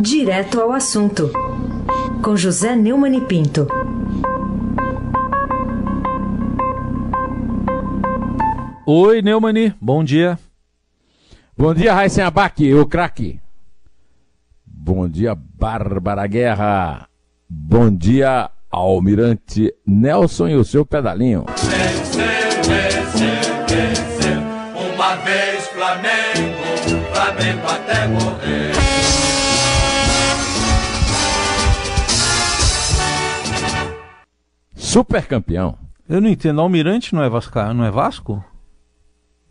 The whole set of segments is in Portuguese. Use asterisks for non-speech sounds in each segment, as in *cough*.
Direto ao assunto, com José Neumann e Pinto. Oi, Neumani, bom dia. Bom dia, Raíssen Abac, o craque. Bom dia, Bárbara Guerra. Bom dia, Almirante Nelson e o seu pedalinho. Vencer, vencer, vencer. Uma vez Flamengo, Flamengo até morrer. Super campeão. Eu não entendo, Almirante não é Vasco? Não é Vasco?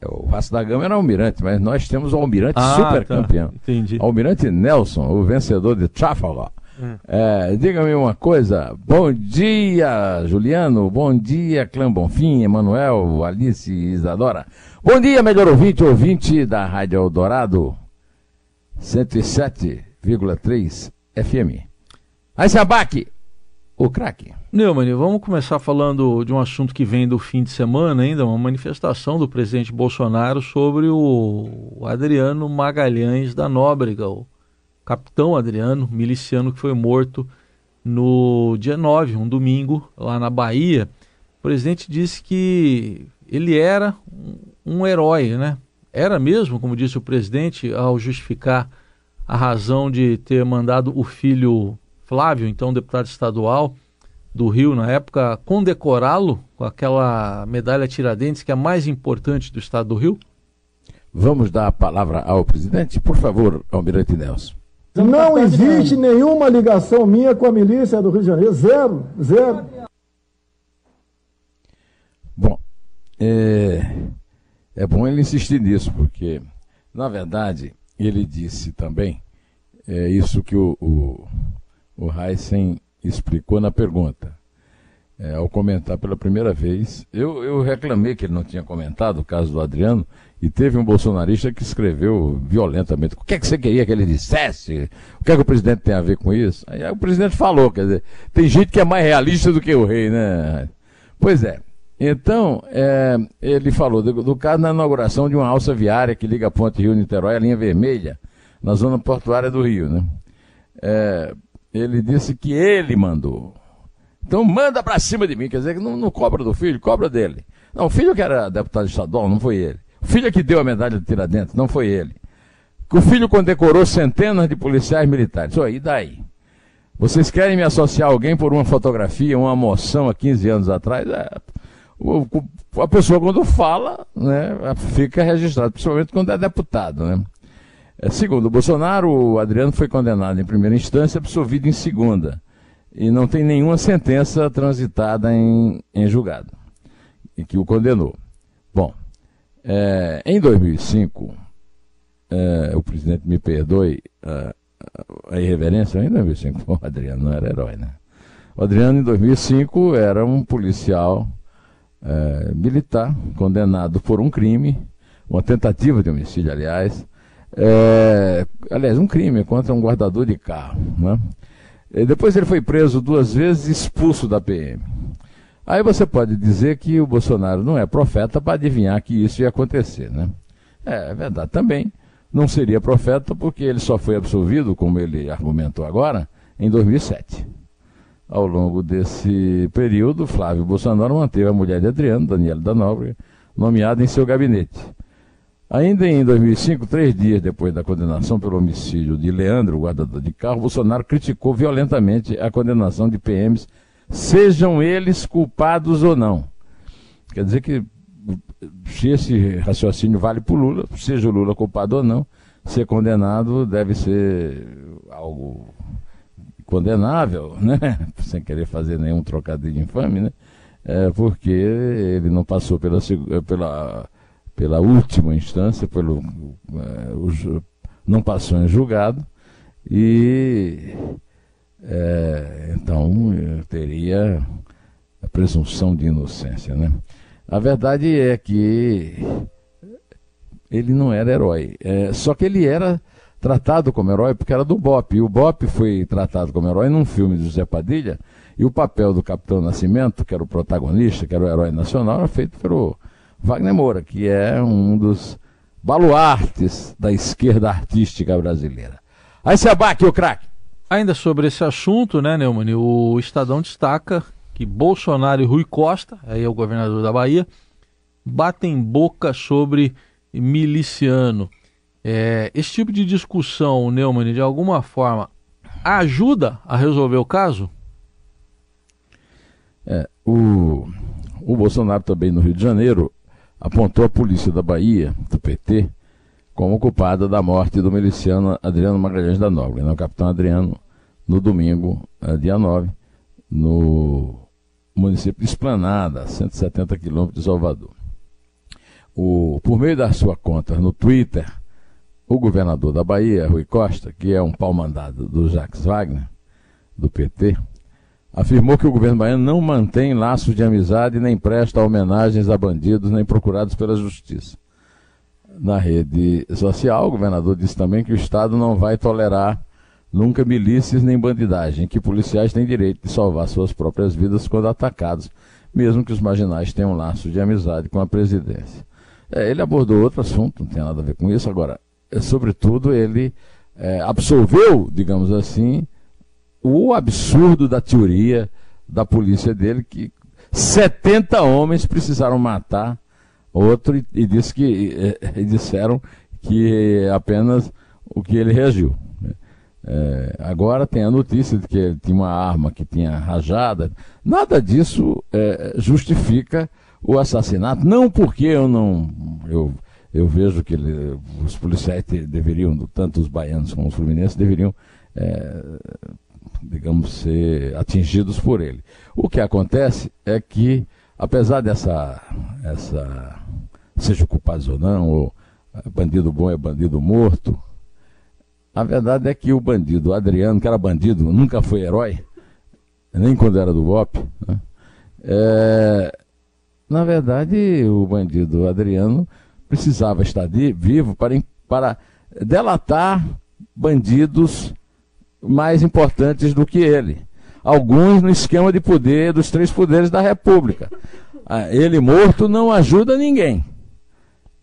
O Vasco da Gama era almirante, mas nós temos o almirante Ah, super tá. campeão. Entendi. Almirante Nelson, o vencedor de Trafalgar. Hum. É, Diga-me uma coisa. Bom dia, Juliano. Bom dia, Clã Bonfim, Emanuel, Alice e Isadora. Bom dia, melhor ouvinte, ouvinte da Rádio Eldorado 107,3 FM. Aí, Sabac, o craque. Neumann, vamos começar falando de um assunto que vem do fim de semana ainda, uma manifestação do presidente Bolsonaro sobre o Adriano Magalhães da Nóbrega, o capitão Adriano, miliciano que foi morto no dia 9, um domingo, lá na Bahia. O presidente disse que ele era um- herói, né? Era mesmo, como disse o presidente, ao justificar a razão de ter mandado o filho Flávio, então deputado estadual, do Rio na época condecorá-lo com aquela medalha Tiradentes que é a mais importante do estado do Rio? Vamos dar a palavra ao presidente? Por favor, Almirante Nelson. Não existe nenhuma ligação minha com a milícia do Rio de Janeiro. Zero, zero. Bom, é, é bom ele insistir nisso, porque, na verdade, ele disse também é, isso que o, o, o Heisen explicou na pergunta. É, ao comentar pela primeira vez, eu, eu reclamei que ele não tinha comentado o caso do Adriano, e teve um bolsonarista que escreveu violentamente: o que é que você queria que ele dissesse? O que é que o presidente tem a ver com isso? Aí, o presidente falou: quer dizer, tem gente que é mais realista do que o rei, né? Pois é. Então, é, ele falou do, do caso na inauguração de uma alça viária que liga a Ponte Rio-Niterói à linha vermelha, na zona portuária do Rio, né? É, ele disse que ele mandou. Então manda pra cima de mim, quer dizer que não, não cobra do filho, cobra dele. Não, o filho que era deputado estadual, não foi ele. O filho que deu a medalha de Tiradentes, não foi ele. Que o filho condecorou centenas de policiais militares. Oi, e daí? Vocês querem me associar a alguém por uma fotografia, uma moção há 15 anos atrás? É, a pessoa quando fala, né, fica registrado, principalmente quando é deputado, né? É, segundo Bolsonaro, o Adriano foi condenado em primeira instância, absolvido em segunda. E não tem nenhuma sentença transitada em, em julgado e que o condenou. Bom, é, em 2005, é, o presidente me perdoe a, a irreverência, em 2005 *laughs* o Adriano não era herói, né? O Adriano, em 2005, era um policial é, militar condenado por um crime, uma tentativa de homicídio, aliás. É, aliás, um crime contra um guardador de carro. Né? Depois ele foi preso duas vezes e expulso da PM. Aí você pode dizer que o Bolsonaro não é profeta para adivinhar que isso ia acontecer, né? É, é verdade também. Não seria profeta porque ele só foi absolvido, como ele argumentou agora, em 2007. Ao longo desse período, Flávio Bolsonaro manteve a mulher de Adriano, Daniela da Nóbrega, nomeada em seu gabinete. Ainda em 2005, três dias depois da condenação pelo homicídio de Leandro, guardador de carro, Bolsonaro criticou violentamente a condenação de PMs, sejam eles culpados ou não. Quer dizer que, se esse raciocínio vale para o Lula, seja o Lula culpado ou não, ser condenado deve ser algo condenável, né? *laughs* sem querer fazer nenhum trocadilho infame, né? É, porque ele não passou pela, pela, pela última instância, pelo, ju- não passou em julgado, e é, então eh, teria a presunção de inocência. Né? A verdade é que ele não era herói, é, só que ele era tratado como herói porque era do BOP. E o BOP foi tratado como herói num filme de José Padilha, e o papel do Capitão Nascimento, que era o protagonista, que era o herói nacional, era feito pelo Wagner Moura, que é um dos baluartes da esquerda artística brasileira. Aí se abaque o craque. Ainda sobre esse assunto, né, Neumann, o Estadão destaca que Bolsonaro e Rui Costa, aí é o governador da Bahia, batem boca sobre miliciano. É, esse tipo de discussão, Neumann, de alguma forma, ajuda a resolver o caso? É, o, o Bolsonaro também no Rio de Janeiro apontou a polícia da Bahia, do PT, como culpada da morte do miliciano Adriano Magalhães da Nobre, né, o capitão Adriano, no domingo, é, dia 9, no município de Esplanada, 170 quilômetros de Salvador. O, por meio da sua conta no Twitter, o governador da Bahia, Rui Costa, que é um pau-mandado do Jacques Wagner, do PT, afirmou que o governo baiano não mantém laços de amizade nem presta homenagens a bandidos nem procurados pela justiça. Na rede social, o governador disse também que o Estado não vai tolerar nunca milícias nem bandidagem, que policiais têm direito de salvar suas próprias vidas quando atacados, mesmo que os marginais tenham laço de amizade com a presidência. É, ele abordou outro assunto, não tem nada a ver com isso. Agora, é, sobretudo, ele é, absolveu, digamos assim, o absurdo da teoria da polícia dele, que 70 homens precisaram matar outro e, e, disse que, e, e disseram que apenas o que ele reagiu. É, agora tem a notícia de que ele tinha uma arma que tinha rajada. Nada disso é, justifica o assassinato. Não porque eu não. Eu, eu vejo que ele, os policiais deveriam, tanto os baianos como os fluminenses, deveriam, é, digamos, ser atingidos por ele. O que acontece é que, apesar dessa. Essa, seja culpado ou não, ou bandido bom é bandido morto, a verdade é que o bandido Adriano, que era bandido, nunca foi herói, nem quando era do BOP. Né? É, na verdade, o bandido Adriano precisava estar de, vivo para, para delatar bandidos mais importantes do que ele. Alguns no esquema de poder dos três poderes da República. Ah, ele morto não ajuda ninguém.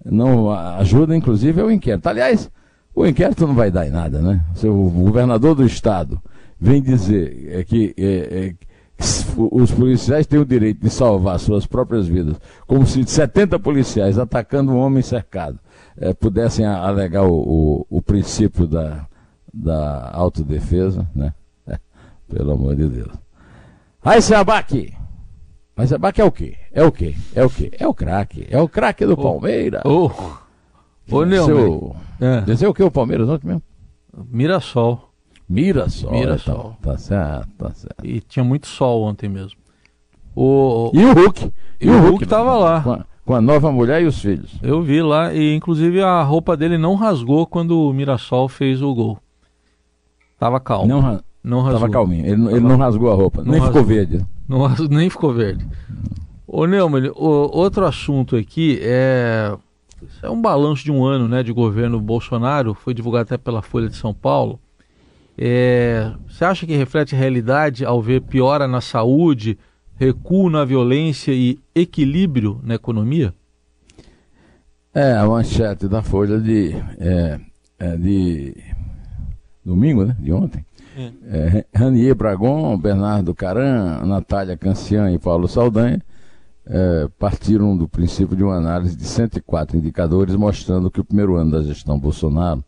Não ajuda, inclusive, o inquérito. Aliás, o inquérito não vai dar em nada, né? Se o governador do estado vem dizer é que, é, é, que os policiais têm o direito de salvar suas próprias vidas, como se 70 policiais atacando um homem cercado é, pudessem alegar o, o, o, princípio da, da autodefesa, né? *laughs* Pelo amor de Deus. Aí, Sabac! Mas Sabac é o quê? É o quê? É o quê? É o craque. É o craque do Palmeiras. Oh. Ô, Neumann. É. Dizer o que o Palmeiras ontem mesmo? Mirassol. Mirassol. Mirassol. Tá, tá certo, tá certo. E tinha muito sol ontem mesmo. O... E o Hulk. E, e o Hulk estava lá. Com a, com a, nova mulher e os filhos. Eu vi lá, e inclusive a roupa dele não rasgou quando o Mirassol fez o gol. Tava calmo. Não, não rasgou. Tava calminho. Ele, tava... ele não rasgou a roupa. nem rasgou. ficou verde. Não, nem ficou verde. Ô Neumann, o, outro assunto aqui é isso é um balanço de um ano né, de governo Bolsonaro, foi divulgado até pela Folha de São Paulo. É, você acha que reflete a realidade ao ver piora na saúde, recuo na violência e equilíbrio na economia? É, a manchete da Folha de, é, é de domingo, né? De ontem. É. É, Ranier Bragon, Bernardo Caran, Natália Cancian e Paulo Saldanha é, partiram do princípio de uma análise de 104 indicadores mostrando que o primeiro ano da gestão Bolsonaro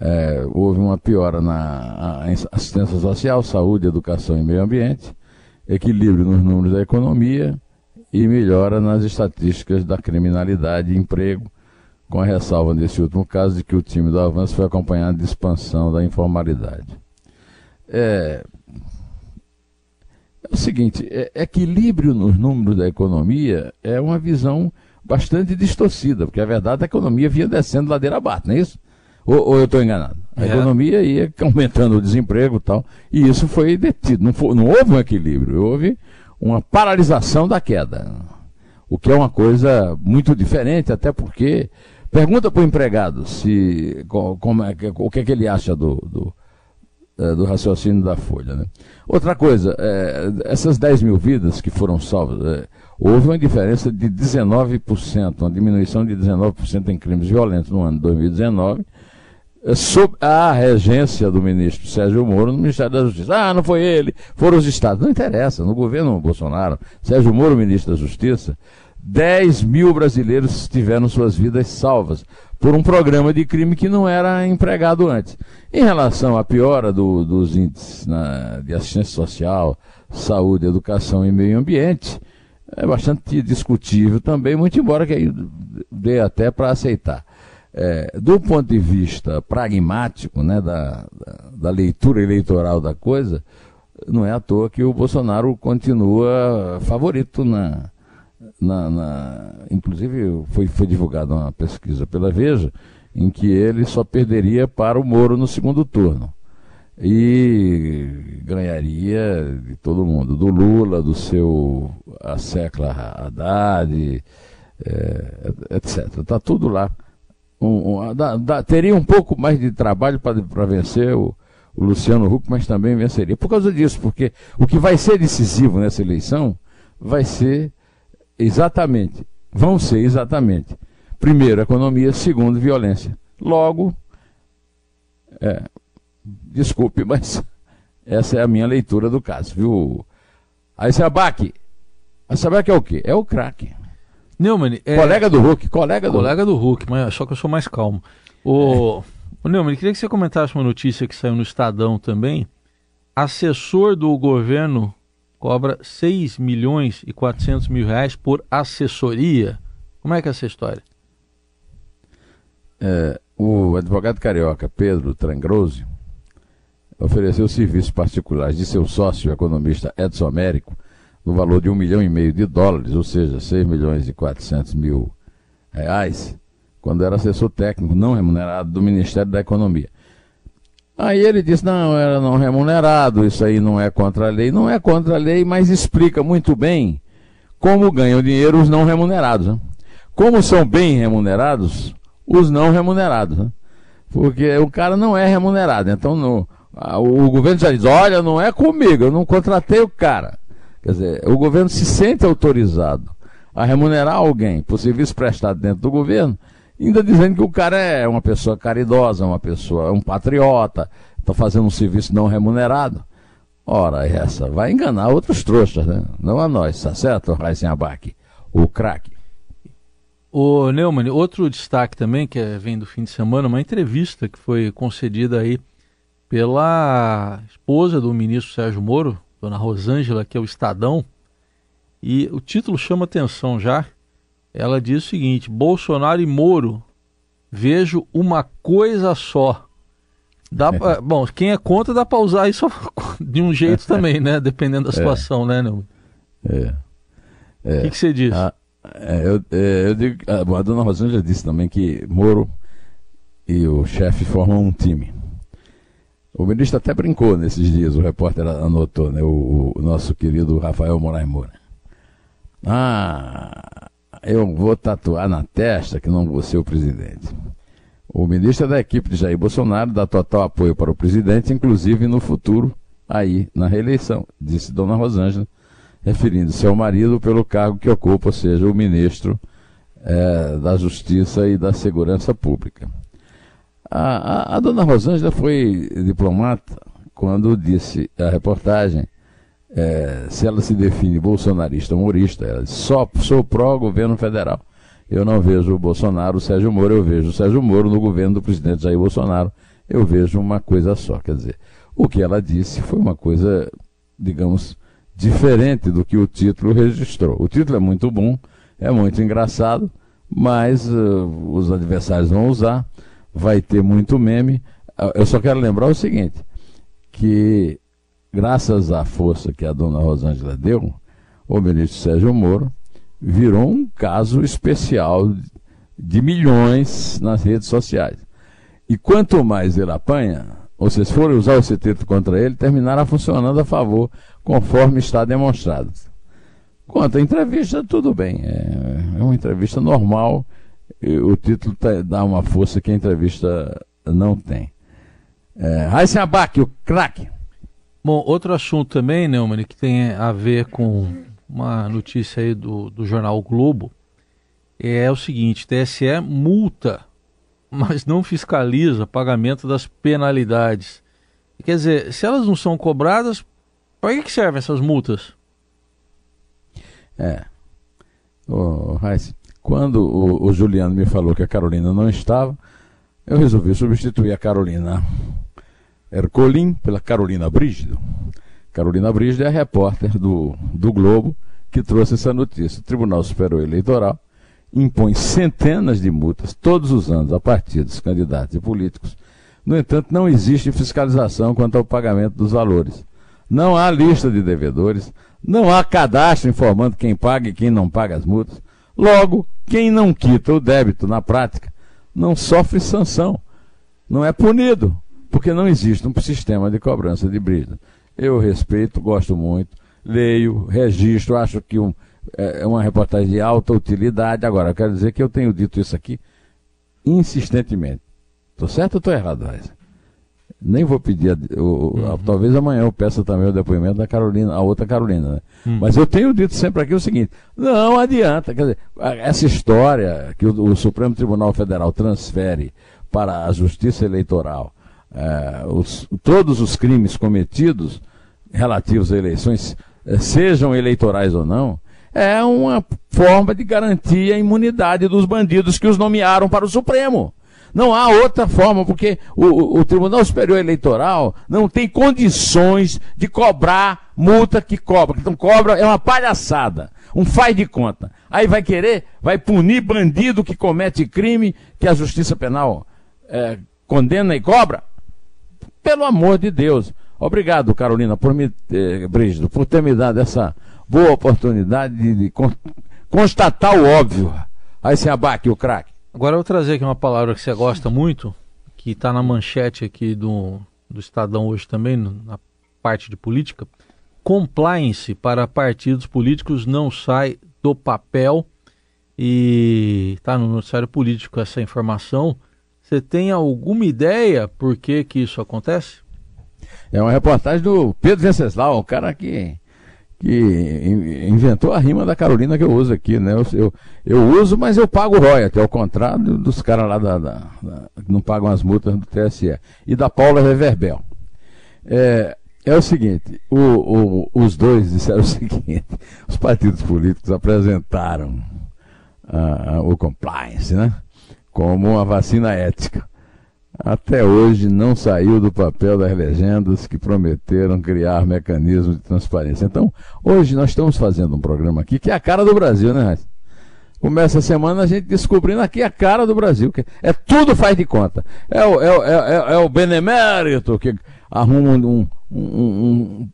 é, houve uma piora na assistência social, saúde, educação e meio ambiente, equilíbrio nos números da economia e melhora nas estatísticas da criminalidade e emprego, com a ressalva nesse último caso de que o time do avanço foi acompanhado de expansão da informalidade. É, é o seguinte: é, equilíbrio nos números da economia é uma visão bastante distorcida, porque a verdade é que a economia vinha descendo ladeira abaixo, não é isso? Ou, ou eu estou enganado? A é. economia ia *laughs* aumentando o desemprego e tal, e isso foi detido. Não, foi, não houve um equilíbrio, houve uma paralisação da queda. O que é uma coisa muito diferente, até porque. Pergunta para o empregado se, como é, o que, é que ele acha do, do, é, do raciocínio da Folha. Né? Outra coisa, é, essas 10 mil vidas que foram salvas, é, houve uma diferença de 19%, uma diminuição de 19% em crimes violentos no ano de 2019, é, sob a regência do ministro Sérgio Moro no Ministério da Justiça. Ah, não foi ele, foram os estados. Não interessa, no governo Bolsonaro, Sérgio Moro, ministro da Justiça, 10 mil brasileiros tiveram suas vidas salvas por um programa de crime que não era empregado antes. Em relação à piora do, dos índices na, de assistência social, saúde, educação e meio ambiente, é bastante discutível também, muito embora que dê até para aceitar. É, do ponto de vista pragmático, né, da, da leitura eleitoral da coisa, não é à toa que o Bolsonaro continua favorito na, na, na, inclusive foi, foi divulgada uma pesquisa pela Veja em que ele só perderia para o Moro no segundo turno e ganharia de todo mundo, do Lula, do seu a Secla Haddad, é, etc. Está tudo lá. Um, um, da, teria um pouco mais de trabalho para vencer o, o Luciano Huck, mas também venceria. Por causa disso, porque o que vai ser decisivo nessa eleição vai ser Exatamente. Vão ser exatamente. Primeiro, economia. Segundo, violência. Logo, é, desculpe, *laughs* mas essa é a minha leitura do caso, viu? Aí você abaque. A Sabac é o quê? É o craque. Neumann, é... Colega do Hulk, colega do Colega do Hulk, mas só que eu sou mais calmo. O, é. o Neumann, queria que você comentasse uma notícia que saiu no Estadão também. Assessor do governo cobra 6 milhões e 400 mil reais por assessoria. Como é que é essa história? É, o advogado carioca Pedro Trangrose ofereceu serviços particulares de seu sócio economista Edson Américo no valor de um milhão e meio de dólares, ou seja, 6 milhões e 400 mil reais, quando era assessor técnico não remunerado do Ministério da Economia. Aí ele disse: não, era não remunerado, isso aí não é contra a lei. Não é contra a lei, mas explica muito bem como ganham dinheiro os não remunerados. Né? Como são bem remunerados os não remunerados. Né? Porque o cara não é remunerado. Então no, a, o governo já diz: olha, não é comigo, eu não contratei o cara. Quer dizer, o governo se sente autorizado a remunerar alguém por serviço prestado dentro do governo ainda dizendo que o cara é uma pessoa caridosa, uma pessoa, é um patriota, está fazendo um serviço não remunerado. Ora, essa vai enganar outros trouxas, né? Não a nós, tá certo, Raíssen Abac, o craque. O Neumann, outro destaque também, que é, vem do fim de semana, uma entrevista que foi concedida aí pela esposa do ministro Sérgio Moro, dona Rosângela, que é o Estadão, e o título chama atenção já, ela diz o seguinte: Bolsonaro e Moro, vejo uma coisa só. Dá *laughs* pra, bom, quem é contra dá para usar isso *laughs* de um jeito também, né? Dependendo da é. situação, é. né? É. é. O que, que, você diz? Ah, é, eu, é, eu digo, a, ah, a dona Rosângela já disse também que Moro e o chefe formam um time. O ministro até brincou nesses dias, o repórter anotou, né? O, o nosso querido Rafael Moraes Moura. Ah, eu vou tatuar na testa que não vou ser o presidente. O ministro é da equipe de Jair Bolsonaro dá total apoio para o presidente, inclusive no futuro, aí, na reeleição, disse Dona Rosângela, referindo-se ao marido pelo cargo que ocupa, ou seja, o ministro é, da Justiça e da Segurança Pública. A, a, a Dona Rosângela foi diplomata quando disse a reportagem é, se ela se define bolsonarista humorista, ela diz, só sou pró-governo federal. Eu não vejo o Bolsonaro, o Sérgio Moro, eu vejo o Sérgio Moro no governo do presidente Jair Bolsonaro. Eu vejo uma coisa só. Quer dizer, o que ela disse foi uma coisa, digamos, diferente do que o título registrou. O título é muito bom, é muito engraçado, mas uh, os adversários vão usar, vai ter muito meme. Eu só quero lembrar o seguinte, que graças à força que a dona Rosângela deu, o ministro Sérgio Moro virou um caso especial de milhões nas redes sociais. E quanto mais ele apanha, ou se forem usar o título contra ele, terminará funcionando a favor, conforme está demonstrado. Quanto à entrevista, tudo bem. É, é uma entrevista normal. o título tá, dá uma força que a entrevista não tem. É, Raíssen Abac, o craque. Bom, outro assunto também, Neumann, que tem a ver com uma notícia aí do, do jornal o Globo, é o seguinte, TSE multa mas não fiscaliza pagamento das penalidades. Quer dizer, se elas não são cobradas, para que, que servem essas multas? É. Ô, quando o, o, Juliano me falou que a Carolina não estava, eu resolvi substituir a Carolina Ercolim pela Carolina Brígido. Carolina Brígido é a repórter do, do Globo que trouxe essa notícia. O Tribunal Superior Eleitoral impõe centenas de multas todos os anos a partidos, candidatos e políticos. No entanto, não existe fiscalização quanto ao pagamento dos valores. Não há lista de devedores, não há cadastro informando quem paga e quem não paga as multas. Logo, quem não quita o débito na prática não sofre sanção, não é punido, porque não existe um sistema de cobrança de brida. Eu respeito, gosto muito, leio, registro, acho que um, é, é uma reportagem de alta utilidade. Agora, eu quero dizer que eu tenho dito isso aqui insistentemente. Estou certo ou estou errado, Raíssa? Nem vou pedir, o, uhum. talvez amanhã eu peça também o depoimento da Carolina, a outra Carolina. Né? Uhum. Mas eu tenho dito sempre aqui o seguinte: não adianta, quer dizer, essa história que o, o Supremo Tribunal Federal transfere para a Justiça Eleitoral é, os, todos os crimes cometidos relativos a eleições, é, sejam eleitorais ou não, é uma forma de garantir a imunidade dos bandidos que os nomearam para o Supremo. Não há outra forma, porque o, o, Tribunal Superior Eleitoral não tem condições de cobrar multa que cobra. Então cobra é uma palhaçada, um faz de conta. Aí vai querer, vai punir bandido que comete crime que a Justiça Penal é, condena e cobra? Pelo amor de Deus. Obrigado, Carolina, por me, eh, Brígido, por ter me dado essa boa oportunidade de, de constatar o óbvio. Aí se abaque o craque. Agora eu vou trazer aqui uma palavra que você gosta muito, que está na manchete aqui do, do Estadão hoje também, na parte de política. Compliance para partidos políticos não sai do papel e está no noticiário político essa informação. Você tem alguma ideia por que, que isso acontece? É uma reportagem do Pedro Venceslau, um cara que que inventou a rima da Carolina que eu uso aqui, né? Eu, eu, eu uso, mas eu pago royalty, ao contrário dos caras lá da, da, da, que não pagam as multas do TSE. E da Paula Reverbel. É, é o seguinte, o, o, os dois disseram *laughs* o seguinte, os partidos políticos apresentaram uh, o compliance, né? Como uma vacina ética até hoje não saiu do papel das legendas que prometeram criar mecanismos de transparência. Então, hoje nós estamos fazendo um programa aqui que é a cara do Brasil, né, Raíssa? Começa a semana a gente descobrindo aqui a cara do Brasil. Que é tudo faz de conta. É o, é, é, é, é o benemérito que arruma um, um,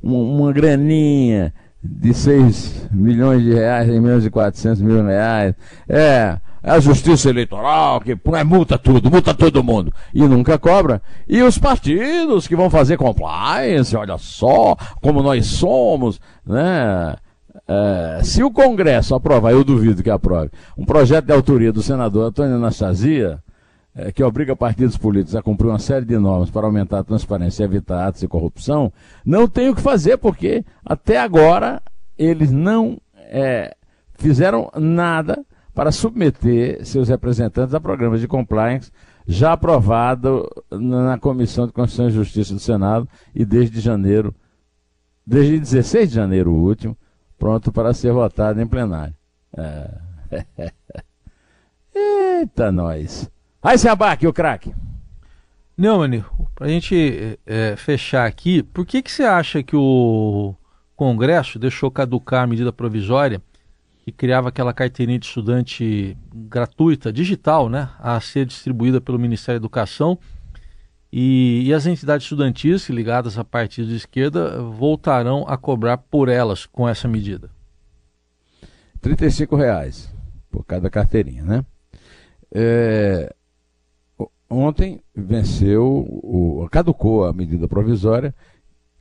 um, uma graninha de 6 milhões de reais em menos de 400 mil reais. É a justiça eleitoral que é, multa tudo, multa todo mundo e nunca cobra. E os partidos que vão fazer compliance, olha só como nós somos, né? É, se o Congresso aprovar, eu duvido que aprove, um projeto de autoria do senador Antônio Anastasia, é, que obriga partidos políticos a cumprir uma série de normas para aumentar a transparência e evitar atos de corrupção, não tem o que fazer, porque até agora eles não é, fizeram nada para submeter seus representantes a programas de compliance já aprovado na Comissão de Constituição e Justiça do Senado e desde janeiro, desde 16 de janeiro último, pronto para ser votado em plenário. É. *laughs* Eita, nós. Aí se abaque, o craque. Neumann, para a gente é, fechar aqui, por que, que você acha que o Congresso deixou caducar a medida provisória que criava aquela carteirinha de estudante gratuita, digital, né, a ser distribuída pelo Ministério da Educação. E, e, as entidades estudantis ligadas a partidos de esquerda voltarão a cobrar por elas com essa medida. R$ reais por cada carteirinha, né? É, ontem venceu, o, caducou a medida provisória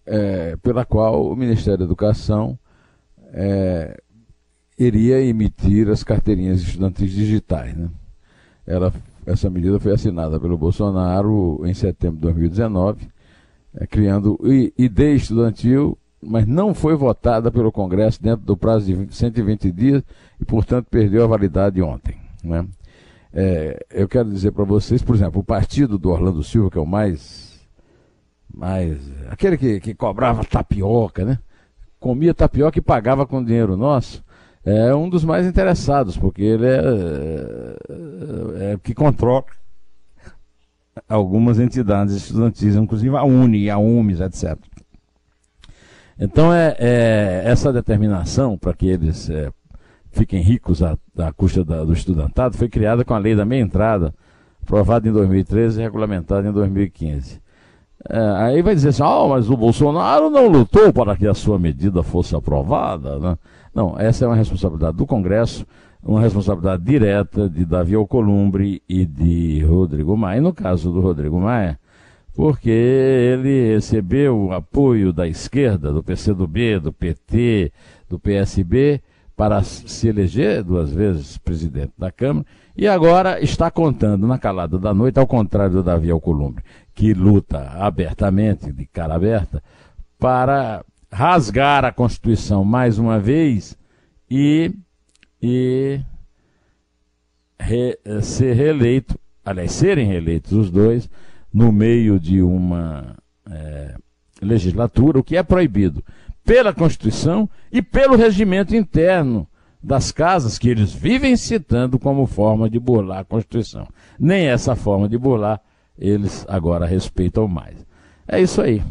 é, pela qual o Ministério da Educação é, iria emitir as carteirinhas estudantis digitais. Né? Ela, essa medida foi assinada pelo Bolsonaro em setembro de 2019, é, criando ID estudantil, mas não foi votada pelo Congresso dentro do prazo de 120 dias e, portanto, perdeu a validade ontem. Né? é, eu quero dizer para vocês, por exemplo, o partido do Orlando Silva, que é o mais. mais aquele que, que cobrava tapioca, né? Comia tapioca e pagava com dinheiro nosso. É um dos mais interessados, porque ele é, é, é que controla algumas entidades estudantis, inclusive a UNE, a UMES, etc. Então, é, é essa determinação para que eles é, fiquem ricos à, à custa da, do estudantado foi criada com a lei da meia entrada, aprovada em 2013 e regulamentada em 2015. É, aí vai dizer assim, oh, mas o Bolsonaro não lutou para que a sua medida fosse aprovada. Né? Não, essa é uma responsabilidade do Congresso, uma responsabilidade direta de Davi Alcolumbre e de Rodrigo Maia. E no caso do Rodrigo Maia, porque ele recebeu o apoio da esquerda, do PCdoB, do PT, do PSB, para se eleger duas vezes presidente da Câmara, e agora está contando na calada da noite, ao contrário do Davi Alcolumbre, que luta abertamente, de cara aberta, para rasgar a Constituição mais uma vez e, e re, ser reeleito, aliás, serem reeleitos os dois, no meio de uma é, legislatura, o que é proibido pela Constituição e pelo regimento interno das casas que eles vivem citando como forma de burlar a Constituição. Nem essa forma de burlar eles agora respeitam mais. É isso aí.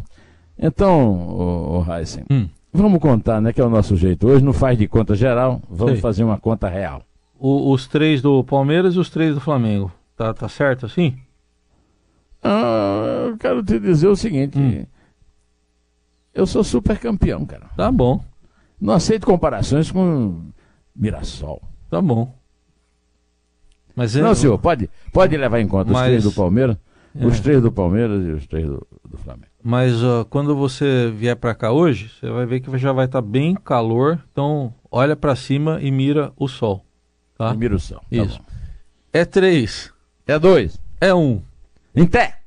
Então, o, o Heisen, hum. vamos contar, né, que é o nosso jeito. Hoje não faz de conta geral, vamos Sei. fazer uma conta real. O, os três do Palmeiras e os três do Flamengo. Tá, tá certo assim? Ah, eu quero te dizer o seguinte. Hum. Eu sou super campeão, cara. Tá bom. Não aceito comparações com Mirassol. Tá bom. Mas é... Não, senhor, pode, pode levar em conta Mas... os três do Palmeiras, é. os três do Palmeiras e os três do, do Flamengo. Mas uh, quando você vier para cá hoje, você vai ver que já vai estar tá bem calor. Então, olha para cima e mira o sol. Tá? E mira o sol. Tá Isso. Bom. É três. É dois. É um. Em pé.